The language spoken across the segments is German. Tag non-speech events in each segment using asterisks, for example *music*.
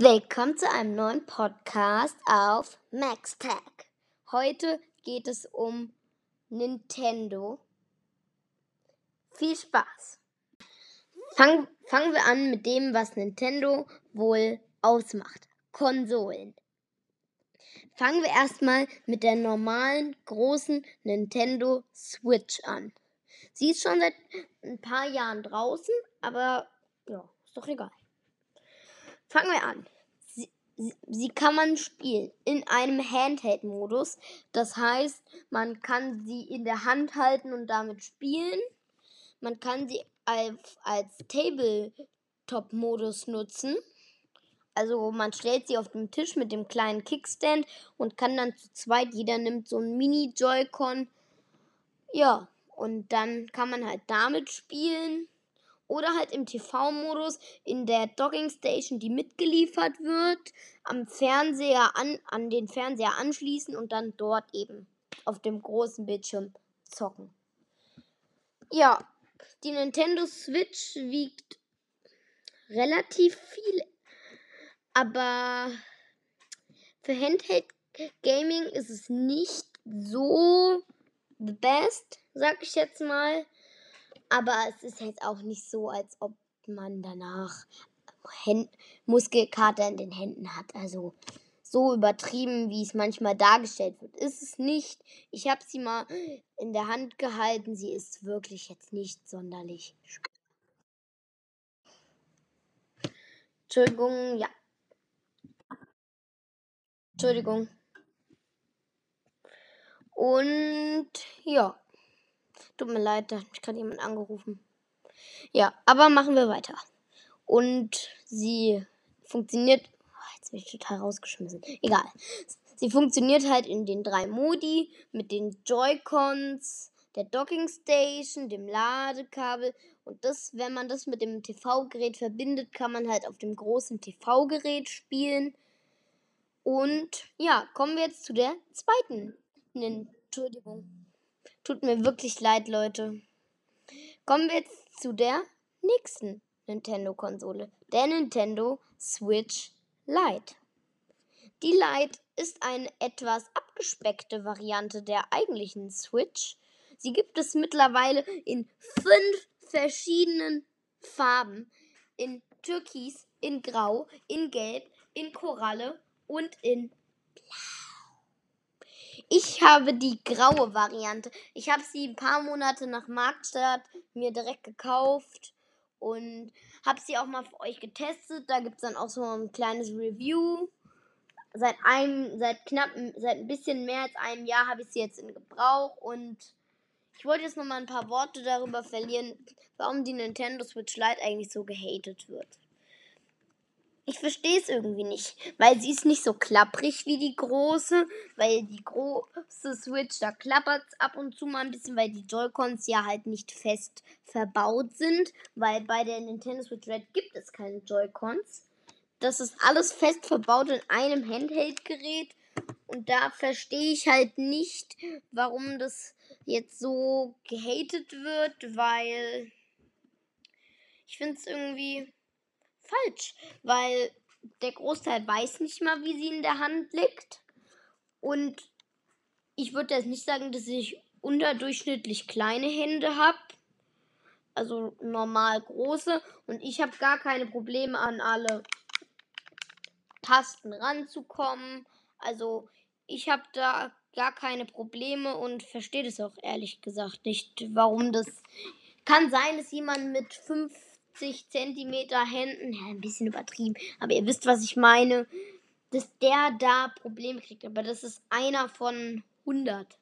Willkommen zu einem neuen Podcast auf MaxTag. Heute geht es um Nintendo. Viel Spaß! Fang, fangen wir an mit dem, was Nintendo wohl ausmacht. Konsolen. Fangen wir erstmal mit der normalen großen Nintendo Switch an. Sie ist schon seit ein paar Jahren draußen, aber ja, ist doch egal. Fangen wir an. Sie, sie, kann man spielen in einem Handheld-Modus. Das heißt, man kann sie in der Hand halten und damit spielen. Man kann sie als, als Tabletop-Modus nutzen. Also man stellt sie auf den Tisch mit dem kleinen Kickstand und kann dann zu zweit, jeder nimmt so ein Mini-Joy-Con. Ja, und dann kann man halt damit spielen. Oder halt im TV-Modus in der Docking Station, die mitgeliefert wird, am Fernseher an, an den Fernseher anschließen und dann dort eben auf dem großen Bildschirm zocken. Ja, die Nintendo Switch wiegt relativ viel, aber für Handheld Gaming ist es nicht so the best, sag ich jetzt mal. Aber es ist jetzt auch nicht so, als ob man danach Händ Muskelkater in den Händen hat. Also so übertrieben, wie es manchmal dargestellt wird, ist es nicht. Ich habe sie mal in der Hand gehalten. Sie ist wirklich jetzt nicht sonderlich. Entschuldigung, ja. Entschuldigung. Und ja. Tut mir leid, da hat mich gerade jemand angerufen. Ja, aber machen wir weiter. Und sie funktioniert. Oh, jetzt bin ich total rausgeschmissen. Egal. Sie funktioniert halt in den drei Modi mit den Joy-Cons, der Docking Station, dem Ladekabel. Und das, wenn man das mit dem TV-Gerät verbindet, kann man halt auf dem großen TV-Gerät spielen. Und ja, kommen wir jetzt zu der zweiten. Entschuldigung. Tut mir wirklich leid, Leute. Kommen wir jetzt zu der nächsten Nintendo-Konsole, der Nintendo Switch Lite. Die Lite ist eine etwas abgespeckte Variante der eigentlichen Switch. Sie gibt es mittlerweile in fünf verschiedenen Farben. In Türkis, in Grau, in Gelb, in Koralle und in Blau. Ich habe die graue Variante. Ich habe sie ein paar Monate nach Marktstart mir direkt gekauft und habe sie auch mal für euch getestet. Da gibt es dann auch so ein kleines Review. Seit einem, seit knapp, seit ein bisschen mehr als einem Jahr habe ich sie jetzt in Gebrauch und ich wollte jetzt noch mal ein paar Worte darüber verlieren, warum die Nintendo Switch Lite eigentlich so gehatet wird. Ich verstehe es irgendwie nicht, weil sie ist nicht so klapprig wie die große, weil die große Switch, da klappert es ab und zu mal ein bisschen, weil die Joy-Cons ja halt nicht fest verbaut sind, weil bei der Nintendo Switch Red gibt es keine Joy-Cons. Das ist alles fest verbaut in einem Handheld-Gerät und da verstehe ich halt nicht, warum das jetzt so gehatet wird, weil ich finde es irgendwie falsch, weil der Großteil weiß nicht mal, wie sie in der Hand liegt. Und ich würde jetzt nicht sagen, dass ich unterdurchschnittlich kleine Hände habe. Also normal große. Und ich habe gar keine Probleme an alle Tasten ranzukommen. Also ich habe da gar keine Probleme und verstehe das auch ehrlich gesagt nicht, warum das kann sein, dass jemand mit fünf 50 Zentimeter Händen, ja, ein bisschen übertrieben, aber ihr wisst, was ich meine, dass der da Probleme kriegt. Aber das ist einer von 100.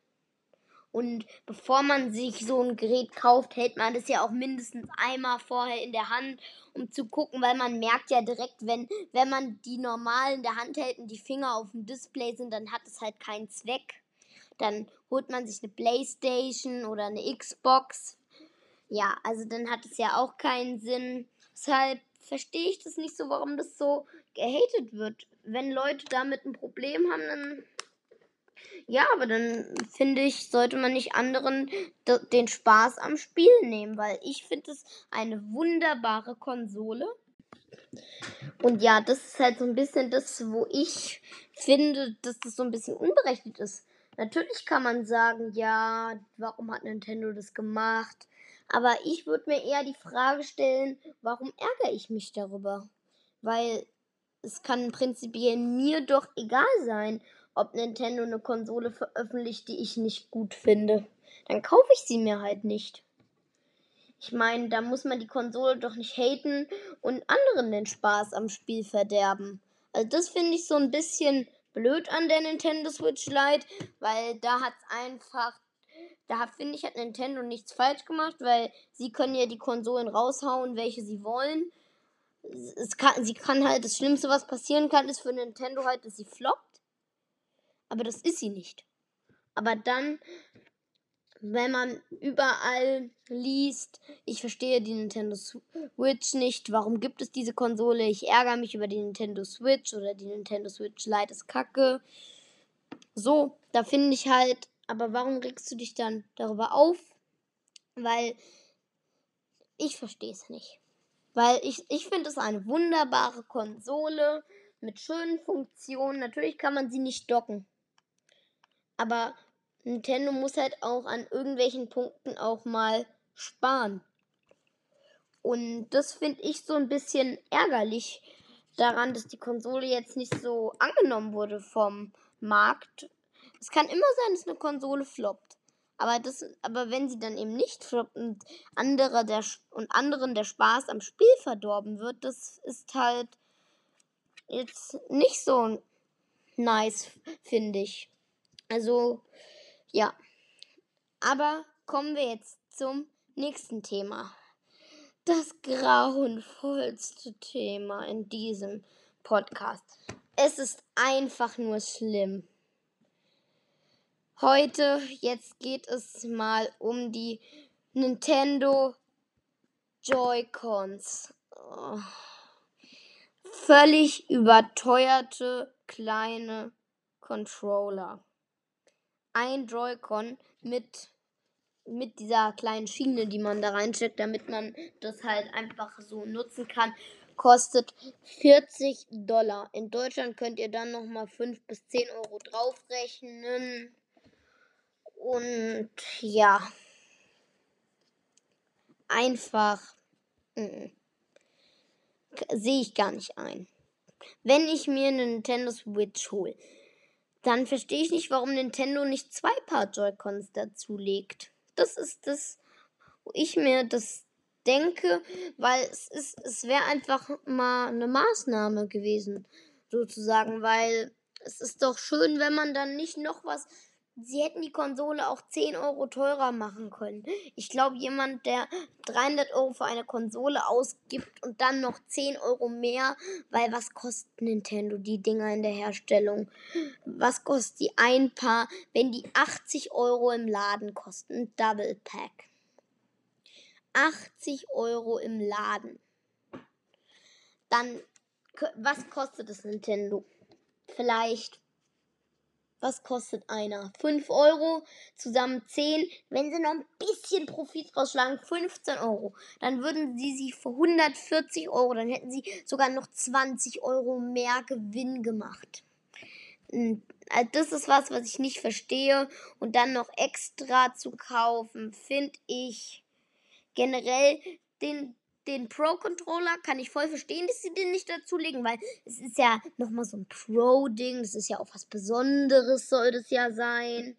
Und bevor man sich so ein Gerät kauft, hält man das ja auch mindestens einmal vorher in der Hand, um zu gucken, weil man merkt ja direkt, wenn, wenn man die normal in der Hand hält und die Finger auf dem Display sind, dann hat es halt keinen Zweck. Dann holt man sich eine Playstation oder eine Xbox, ja, also dann hat es ja auch keinen Sinn. Deshalb verstehe ich das nicht so, warum das so gehatet wird. Wenn Leute damit ein Problem haben, dann. Ja, aber dann finde ich, sollte man nicht anderen den Spaß am Spiel nehmen, weil ich finde es eine wunderbare Konsole. Und ja, das ist halt so ein bisschen das, wo ich finde, dass das so ein bisschen unberechtigt ist. Natürlich kann man sagen, ja, warum hat Nintendo das gemacht? Aber ich würde mir eher die Frage stellen, warum ärgere ich mich darüber? Weil es kann prinzipiell mir doch egal sein, ob Nintendo eine Konsole veröffentlicht, die ich nicht gut finde. Dann kaufe ich sie mir halt nicht. Ich meine, da muss man die Konsole doch nicht haten und anderen den Spaß am Spiel verderben. Also das finde ich so ein bisschen blöd an der Nintendo Switch Lite, weil da hat es einfach, da finde ich, hat Nintendo nichts falsch gemacht, weil sie können ja die Konsolen raushauen, welche sie wollen. Es kann, sie kann halt, das Schlimmste, was passieren kann, ist für Nintendo halt, dass sie floppt. Aber das ist sie nicht. Aber dann wenn man überall liest, ich verstehe die Nintendo Switch nicht, warum gibt es diese Konsole? Ich ärgere mich über die Nintendo Switch oder die Nintendo Switch Lite ist kacke. So, da finde ich halt, aber warum regst du dich dann darüber auf? Weil ich verstehe es nicht. Weil ich, ich finde es eine wunderbare Konsole mit schönen Funktionen. Natürlich kann man sie nicht docken. Aber Nintendo muss halt auch an irgendwelchen Punkten auch mal sparen. Und das finde ich so ein bisschen ärgerlich daran, dass die Konsole jetzt nicht so angenommen wurde vom Markt. Es kann immer sein, dass eine Konsole floppt. Aber, das, aber wenn sie dann eben nicht floppt und, andere der, und anderen der Spaß am Spiel verdorben wird, das ist halt jetzt nicht so nice, finde ich. Also, ja. Aber kommen wir jetzt zum nächsten Thema. Das grauenvollste Thema in diesem Podcast. Es ist einfach nur schlimm. Heute, jetzt geht es mal um die Nintendo Joy-Cons. Oh. Völlig überteuerte kleine Controller ein Joy-Con mit, mit dieser kleinen Schiene, die man da reinsteckt, damit man das halt einfach so nutzen kann, kostet 40 Dollar. In Deutschland könnt ihr dann nochmal 5 bis 10 Euro draufrechnen. Und ja, einfach mm, sehe ich gar nicht ein. Wenn ich mir eine Nintendo Switch hole, dann verstehe ich nicht, warum Nintendo nicht zwei Paar Joy-Cons dazulegt. Das ist das, wo ich mir das denke, weil es es wäre einfach mal eine Maßnahme gewesen, sozusagen, weil es ist doch schön, wenn man dann nicht noch was Sie hätten die Konsole auch 10 Euro teurer machen können. Ich glaube, jemand, der 300 Euro für eine Konsole ausgibt und dann noch 10 Euro mehr, weil was kostet Nintendo die Dinger in der Herstellung? Was kostet die ein Paar, wenn die 80 Euro im Laden kosten? Double Pack. 80 Euro im Laden. Dann, was kostet das Nintendo? Vielleicht was kostet einer? 5 Euro, zusammen 10. Wenn sie noch ein bisschen Profit rausschlagen, 15 Euro. Dann würden sie sie für 140 Euro, dann hätten sie sogar noch 20 Euro mehr Gewinn gemacht. Hm, also das ist was, was ich nicht verstehe. Und dann noch extra zu kaufen, finde ich generell den den Pro-Controller kann ich voll verstehen, dass sie den nicht dazulegen, weil es ist ja nochmal so ein Pro-Ding. Das ist ja auch was Besonderes, soll das ja sein.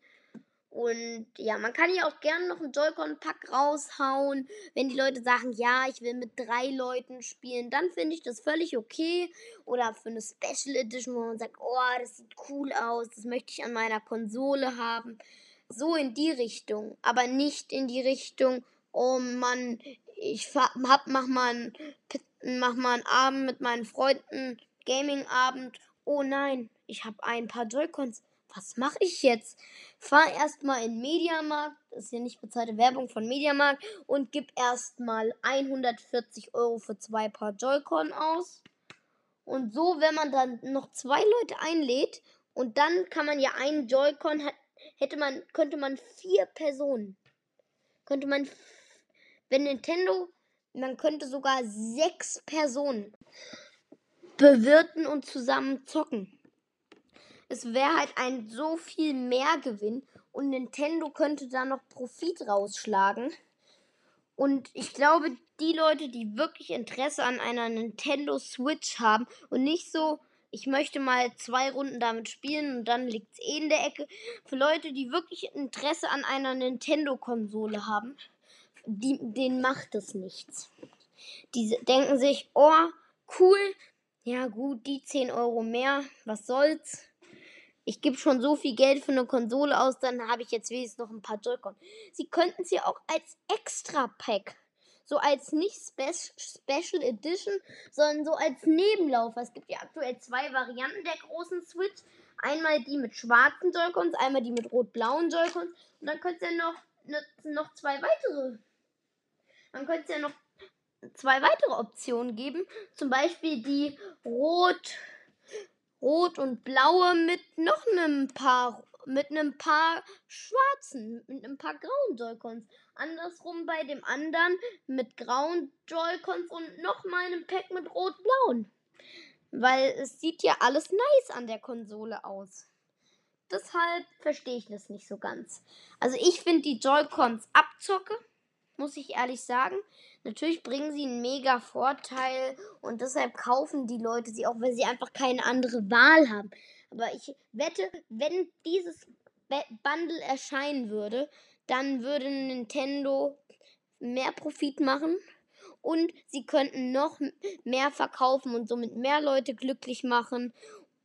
Und ja, man kann ja auch gerne noch einen Joy-Con-Pack raushauen. Wenn die Leute sagen, ja, ich will mit drei Leuten spielen, dann finde ich das völlig okay. Oder für eine Special Edition, wo man sagt, oh, das sieht cool aus, das möchte ich an meiner Konsole haben. So in die Richtung, aber nicht in die Richtung, oh Mann, ich hab, mach mal, einen, mach mal einen Abend mit meinen Freunden, Gaming-Abend. Oh nein, ich habe ein paar Joy-Cons. Was mache ich jetzt? Fahr erstmal in Mediamarkt, das ist ja nicht bezahlte Werbung von Mediamarkt, und gib erstmal 140 Euro für zwei Paar Joy-Con aus. Und so, wenn man dann noch zwei Leute einlädt und dann kann man ja einen Joy-Con hätte man könnte man vier Personen könnte man wenn Nintendo, man könnte sogar sechs Personen bewirten und zusammen zocken. Es wäre halt ein so viel mehr Gewinn und Nintendo könnte da noch Profit rausschlagen. Und ich glaube, die Leute, die wirklich Interesse an einer Nintendo Switch haben und nicht so, ich möchte mal zwei Runden damit spielen und dann liegt es eh in der Ecke. Für Leute, die wirklich Interesse an einer Nintendo-Konsole haben, die, denen macht es nichts. Die denken sich, oh, cool, ja gut, die 10 Euro mehr, was soll's ich gebe schon so viel Geld für eine Konsole aus, dann habe ich jetzt wenigstens noch ein paar Joy-Con. Sie könnten sie auch als Extra-Pack, so als nicht Spe Special Edition, sondern so als Nebenlaufer. Es gibt ja aktuell zwei Varianten der großen Switch. Einmal die mit schwarzen Joy-Cons, einmal die mit rot-blauen Joy-Cons. Und dann könnte es ja noch, noch zwei weitere. Dann könnte es ja noch zwei weitere Optionen geben. Zum Beispiel die rot rot und blaue mit noch einem paar mit einem paar schwarzen, mit einem paar grauen Joy-Cons. Andersrum bei dem anderen mit grauen Joy-Cons und noch mal einem Pack mit rot-blauen. Weil es sieht ja alles nice an der Konsole aus. Deshalb verstehe ich das nicht so ganz. Also ich finde die Joy-Cons abzocke muss ich ehrlich sagen. Natürlich bringen sie einen mega Vorteil und deshalb kaufen die Leute sie auch, weil sie einfach keine andere Wahl haben. Aber ich wette, wenn dieses Bundle erscheinen würde, dann würde Nintendo mehr Profit machen und sie könnten noch mehr verkaufen und somit mehr Leute glücklich machen.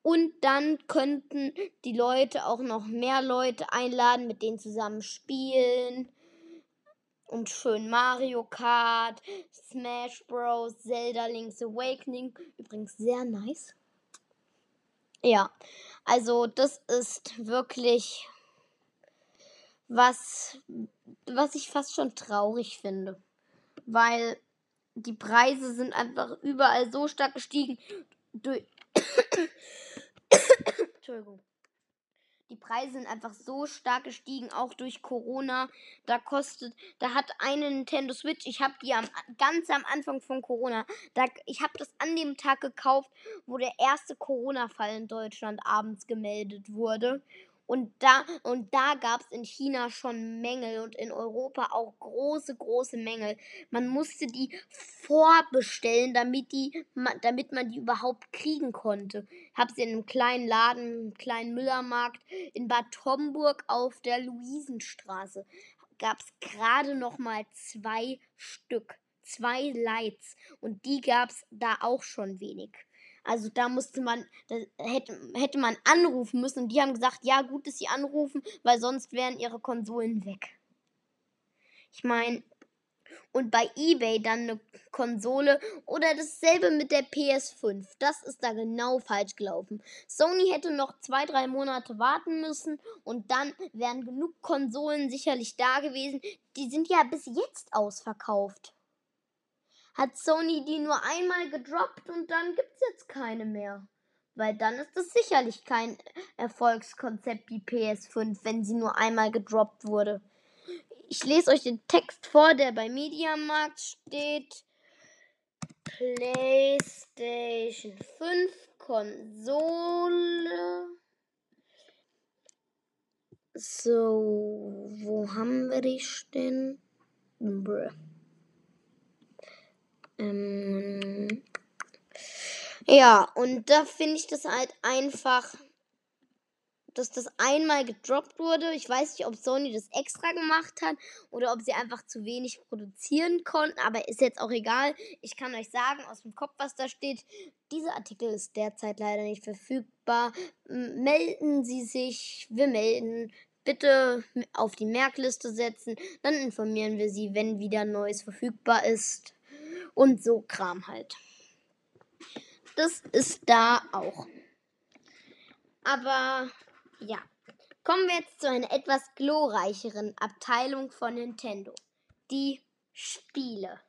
Und dann könnten die Leute auch noch mehr Leute einladen, mit denen zusammen spielen und schön Mario Kart, Smash Bros, Zelda Link's Awakening. Übrigens sehr nice. Ja, also das ist wirklich was, was ich fast schon traurig finde. Weil die Preise sind einfach überall so stark gestiegen. *coughs* Entschuldigung die Preise sind einfach so stark gestiegen, auch durch Corona. Da kostet, da hat eine Nintendo Switch, ich habe die am, ganz am Anfang von Corona, da, ich habe das an dem Tag gekauft, wo der erste Corona-Fall in Deutschland abends gemeldet wurde. Und da, und da gab es in China schon Mängel und in Europa auch große, große Mängel. Man musste die vorbestellen, damit, die, damit man die überhaupt kriegen konnte. Habe sie in einem kleinen Laden, einem kleinen Müllermarkt in Bad Homburg auf der Luisenstraße. Gab es gerade noch mal zwei Stück, zwei Lights. Und die gab es da auch schon wenig. Also da musste man, da hätte, hätte man anrufen müssen und die haben gesagt, ja, gut, dass sie anrufen, weil sonst wären ihre Konsolen weg. Ich meine, und bei eBay dann eine Konsole oder dasselbe mit der PS5. Das ist da genau falsch gelaufen. Sony hätte noch zwei, drei Monate warten müssen und dann wären genug Konsolen sicherlich da gewesen. Die sind ja bis jetzt ausverkauft hat Sony die nur einmal gedroppt und dann gibt's jetzt keine mehr. Weil dann ist es sicherlich kein Erfolgskonzept wie PS5, wenn sie nur einmal gedroppt wurde. Ich lese euch den Text vor, der bei Mediamarkt steht. PlayStation 5 Konsole. So, wo haben wir die denn? Bruh. Ähm, ja, und da finde ich das halt einfach, dass das einmal gedroppt wurde. Ich weiß nicht, ob Sony das extra gemacht hat oder ob sie einfach zu wenig produzieren konnten, aber ist jetzt auch egal. Ich kann euch sagen aus dem Kopf, was da steht. Dieser Artikel ist derzeit leider nicht verfügbar. Melden Sie sich, wir melden. Bitte auf die Merkliste setzen, dann informieren wir Sie, wenn wieder Neues verfügbar ist und so Kram halt. Das ist da auch. Aber ja, kommen wir jetzt zu einer etwas glorreicheren Abteilung von Nintendo. Die Spiele.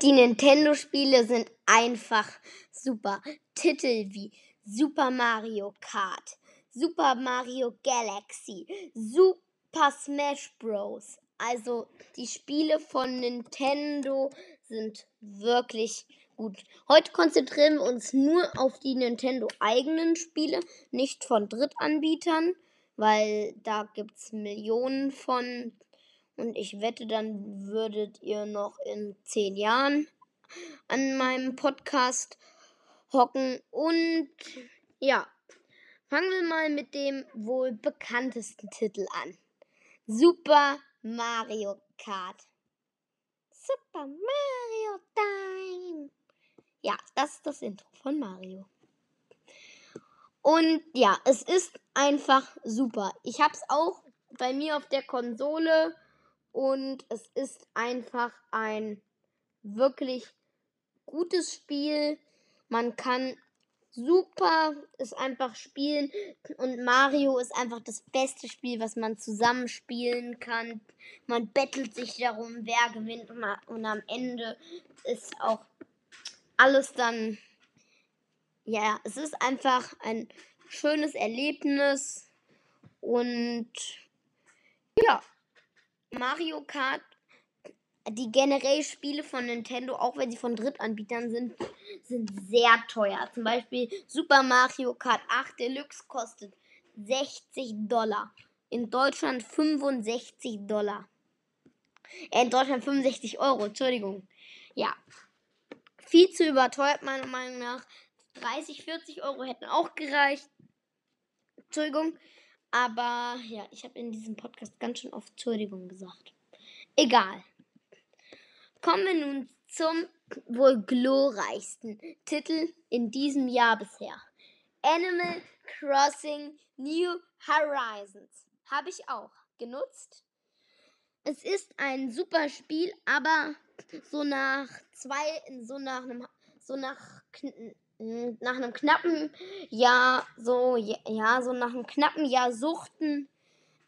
Die Nintendo-Spiele sind einfach super. Titel wie Super Mario Kart, Super Mario Galaxy, Super Smash Bros. Also die Spiele von Nintendo sind wirklich gut. Heute konzentrieren wir uns nur auf die Nintendo eigenen Spiele, nicht von Drittanbietern, weil da gibt es Millionen von. Und ich wette, dann würdet ihr noch in zehn Jahren an meinem Podcast hocken. Und ja, fangen wir mal mit dem wohl bekanntesten Titel an. Super Mario Kart. Super Mario Time. Ja, das ist das Intro von Mario. Und ja, es ist einfach super. Ich habe es auch bei mir auf der Konsole und es ist einfach ein wirklich gutes Spiel. Man kann super es einfach spielen und Mario ist einfach das beste Spiel, was man zusammen spielen kann. Man bettelt sich darum, wer gewinnt und am Ende ist auch alles dann ja, es ist einfach ein schönes Erlebnis und ja, Mario Kart die generell Spiele von Nintendo, auch wenn sie von Drittanbietern sind, sind sehr teuer. Zum Beispiel Super Mario Kart 8 Deluxe kostet 60 Dollar. In Deutschland 65 Dollar. Äh, in Deutschland 65 Euro, Entschuldigung. Ja. Viel zu überteuert, meiner Meinung nach. 30, 40 Euro hätten auch gereicht. Entschuldigung. Aber ja, ich habe in diesem Podcast ganz schön oft Entschuldigung gesagt. Egal. Kommen wir nun zum wohl glorreichsten Titel in diesem Jahr bisher. Animal Crossing New Horizons. Habe ich auch genutzt. Es ist ein super Spiel, aber so nach zwei, so nach einem, so nach, nach einem knappen Jahr, so, ja, so nach einem knappen Jahr Suchten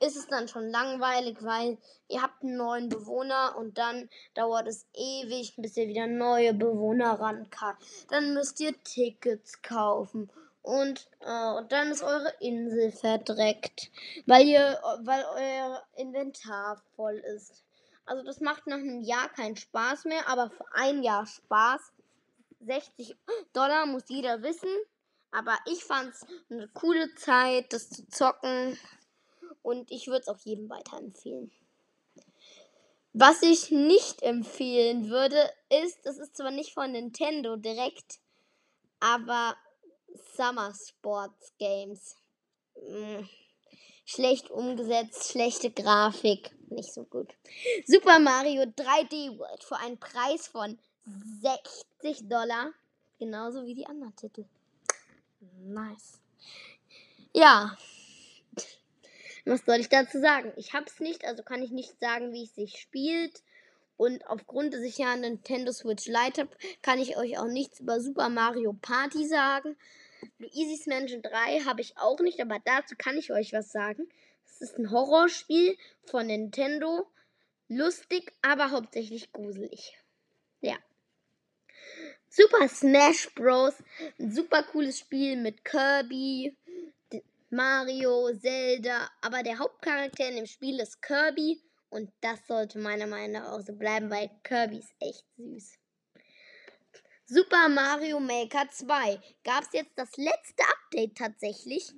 ist es dann schon langweilig, weil ihr habt einen neuen Bewohner und dann dauert es ewig, bis ihr wieder neue Bewohner ran kann. Dann müsst ihr Tickets kaufen und, äh, und dann ist eure Insel verdreckt, weil ihr, weil euer Inventar voll ist. Also das macht nach einem Jahr keinen Spaß mehr, aber für ein Jahr Spaß. 60 Dollar muss jeder wissen. Aber ich fand es eine coole Zeit, das zu zocken. Und ich würde es auch jedem weiterempfehlen. Was ich nicht empfehlen würde, ist, das ist zwar nicht von Nintendo direkt, aber Summer Sports Games. Hm. Schlecht umgesetzt, schlechte Grafik, nicht so gut. Super Mario 3D World für einen Preis von 60 Dollar. Genauso wie die anderen Titel. Nice. Ja, was soll ich dazu sagen? Ich habe es nicht, also kann ich nicht sagen, wie es sich spielt. Und aufgrund, dass ich ja eine Nintendo Switch Lite habe, kann ich euch auch nichts über Super Mario Party sagen. Luigi's Mansion 3 habe ich auch nicht, aber dazu kann ich euch was sagen. Es ist ein Horrorspiel von Nintendo. Lustig, aber hauptsächlich gruselig. Ja. Super Smash Bros. Ein super cooles Spiel mit Kirby, Mario, Zelda, aber der Hauptcharakter in dem Spiel ist Kirby und das sollte meiner Meinung nach auch so bleiben, weil Kirby ist echt süß. Super Mario Maker 2 gab es jetzt das letzte Update tatsächlich.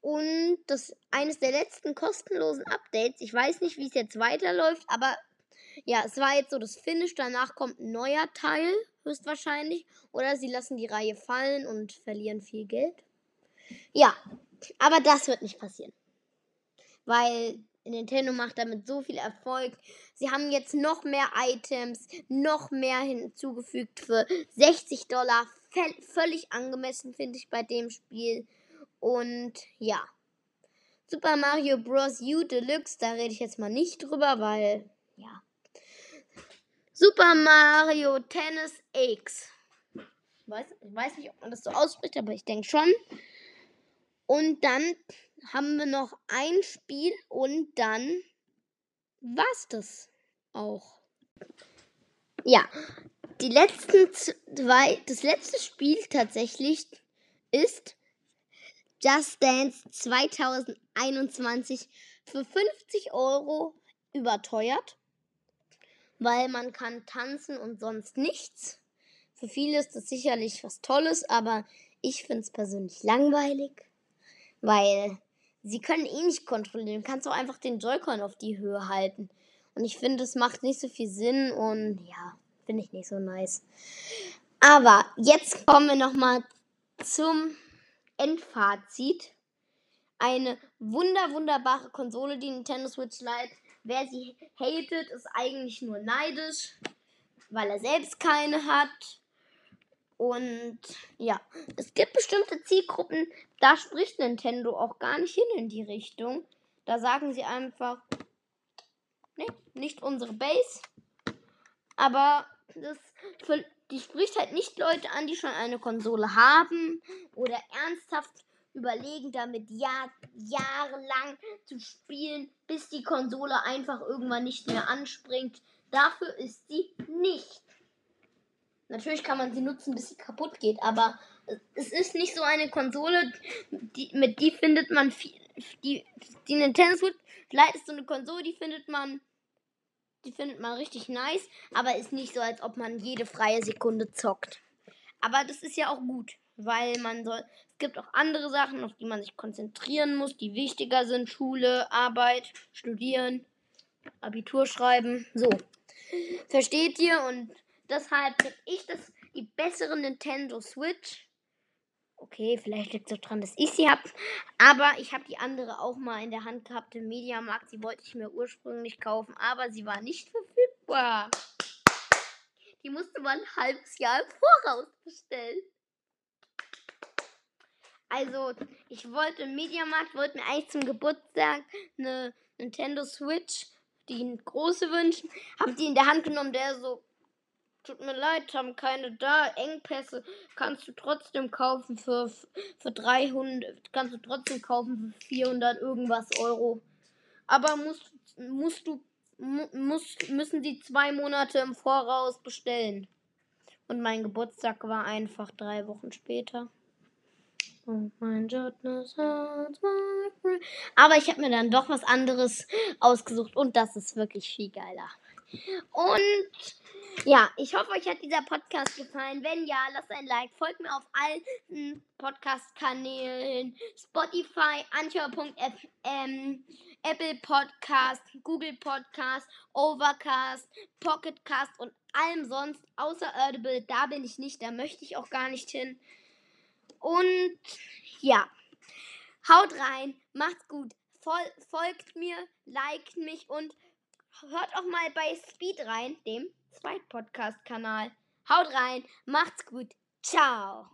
Und das eines der letzten kostenlosen Updates. Ich weiß nicht, wie es jetzt weiterläuft, aber ja, es war jetzt so das Finish. Danach kommt ein neuer Teil, höchstwahrscheinlich. Oder sie lassen die Reihe fallen und verlieren viel Geld. Ja, aber das wird nicht passieren. Weil Nintendo macht damit so viel Erfolg. Sie haben jetzt noch mehr Items, noch mehr hinzugefügt für 60 Dollar. Völlig angemessen, finde ich, bei dem Spiel. Und ja. Super Mario Bros. U Deluxe, da rede ich jetzt mal nicht drüber, weil, ja. Super Mario Tennis X. Weiß, ich weiß nicht, ob man das so ausspricht, aber ich denke schon. Und dann haben wir noch ein Spiel und dann war's das auch. Ja, die letzten zwei, das letzte Spiel tatsächlich ist Just Dance 2021 für 50 Euro überteuert, weil man kann tanzen und sonst nichts. Für viele ist das sicherlich was Tolles, aber ich finde es persönlich langweilig, weil sie können eh nicht kontrollieren. Du kannst auch einfach den Joy-Con auf die Höhe halten. Und ich finde, es macht nicht so viel Sinn und ja, finde ich nicht so nice. Aber jetzt kommen wir nochmal zum Endfazit. Eine wunder, wunderbare Konsole, die Nintendo Switch Lite. Wer sie hatet, ist eigentlich nur neidisch, weil er selbst keine hat. Und ja, es gibt bestimmte Zielgruppen, da spricht Nintendo auch gar nicht hin in die Richtung. Da sagen sie einfach, nee, nicht unsere Base. Aber das die spricht halt nicht Leute an, die schon eine Konsole haben oder ernsthaft überlegen, damit Jahr, jahrelang zu spielen, bis die Konsole einfach irgendwann nicht mehr anspringt. Dafür ist sie nicht. Natürlich kann man sie nutzen, bis sie kaputt geht, aber es ist nicht so eine Konsole, die, mit die findet man viel, die, die Nintendo Switch vielleicht ist so eine Konsole, die findet man die findet man richtig nice, aber ist nicht so, als ob man jede freie Sekunde zockt. Aber das ist ja auch gut, weil man soll. Es gibt auch andere Sachen, auf die man sich konzentrieren muss, die wichtiger sind: Schule, Arbeit, Studieren, Abitur schreiben. So. Versteht ihr? Und deshalb bin ich das die bessere Nintendo Switch. Okay, vielleicht liegt es auch daran, dass ich sie habe. Aber ich habe die andere auch mal in der Hand gehabt im Mediamarkt. Die wollte ich mir ursprünglich kaufen, aber sie war nicht verfügbar. Die musste man ein halbes Jahr im Voraus bestellen. Also, ich wollte im Mediamarkt, wollte mir eigentlich zum Geburtstag eine Nintendo Switch, die große wünschen. Habe die in der Hand genommen, der so Tut mir leid, haben keine da. Engpässe kannst du trotzdem kaufen für, für 300. Kannst du trotzdem kaufen für 400 irgendwas Euro. Aber musst, musst du, musst, müssen die zwei Monate im Voraus bestellen. Und mein Geburtstag war einfach drei Wochen später. Oh mein Aber ich habe mir dann doch was anderes ausgesucht und das ist wirklich viel geiler. Und ja, ich hoffe, euch hat dieser Podcast gefallen. Wenn ja, lasst ein Like. Folgt mir auf allen Podcast-Kanälen. Spotify, Anchor.fm, Apple Podcast, Google Podcast, Overcast, Pocketcast und allem sonst außer Audible. Da bin ich nicht, da möchte ich auch gar nicht hin. Und ja, haut rein, macht's gut. Fol folgt mir, liked mich und hört auch mal bei Speed rein, dem Zweit-Podcast-Kanal. Haut rein, macht's gut, ciao.